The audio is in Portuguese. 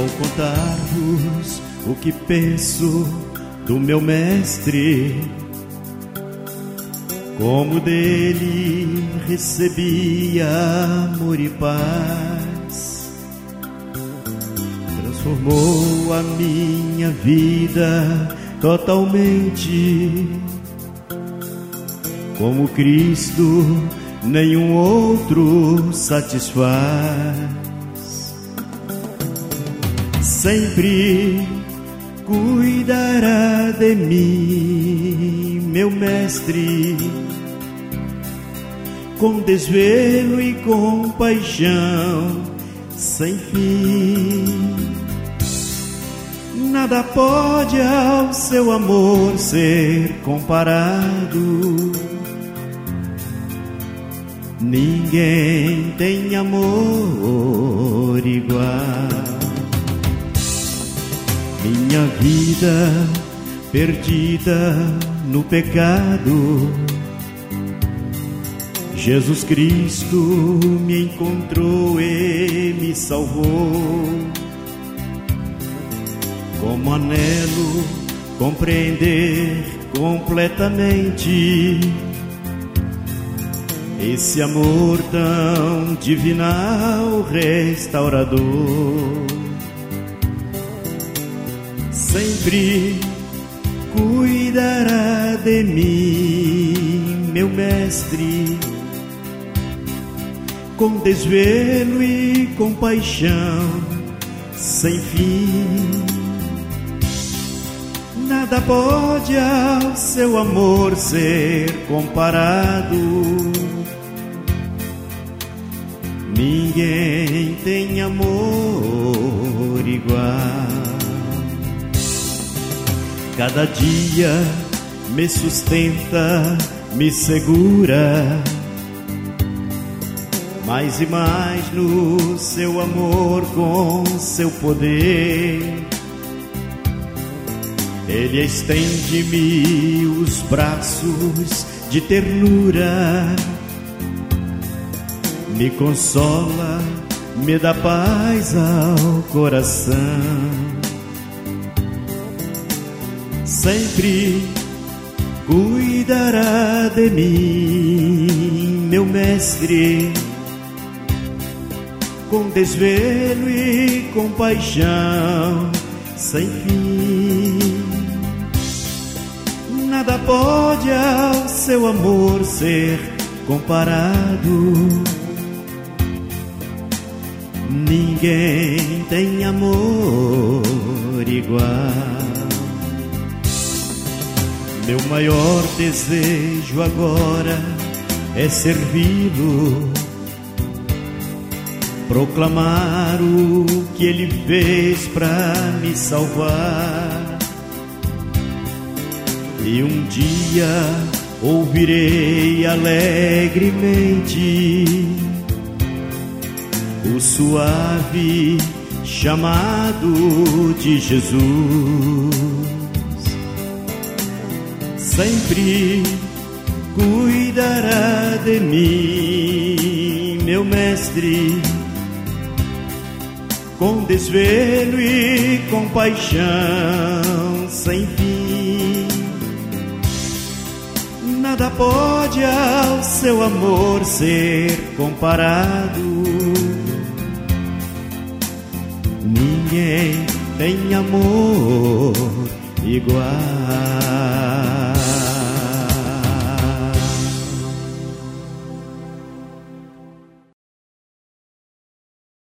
Vou contar-vos o que penso do meu mestre, como dele recebi amor e paz. Transformou a minha vida totalmente. Como Cristo, nenhum outro satisfaz sempre cuidará de mim, meu mestre, com desvelo e compaixão sem fim. Nada pode ao seu amor ser comparado. Ninguém tem amor vida perdida no pecado. Jesus Cristo me encontrou e me salvou. Como anelo compreender completamente esse amor tão divinal restaurador sempre cuidará de mim, meu mestre, com desvelo e compaixão sem fim. Nada pode ao seu amor ser comparado. Ninguém tem amor igual. Cada dia me sustenta, me segura. Mais e mais no seu amor, com seu poder. Ele estende-me os braços de ternura, me consola, me dá paz ao coração sempre cuidará de mim, meu mestre, com desvelo e compaixão sem fim. Nada pode ao seu amor ser comparado. Ninguém tem amor igual. Meu maior desejo agora é servi-lo, proclamar o que ele fez para me salvar. E um dia ouvirei alegremente o suave chamado de Jesus sempre cuidará de mim, meu mestre, com desvelo e compaixão sem fim. Nada pode ao seu amor ser comparado. Ninguém tem amor igual.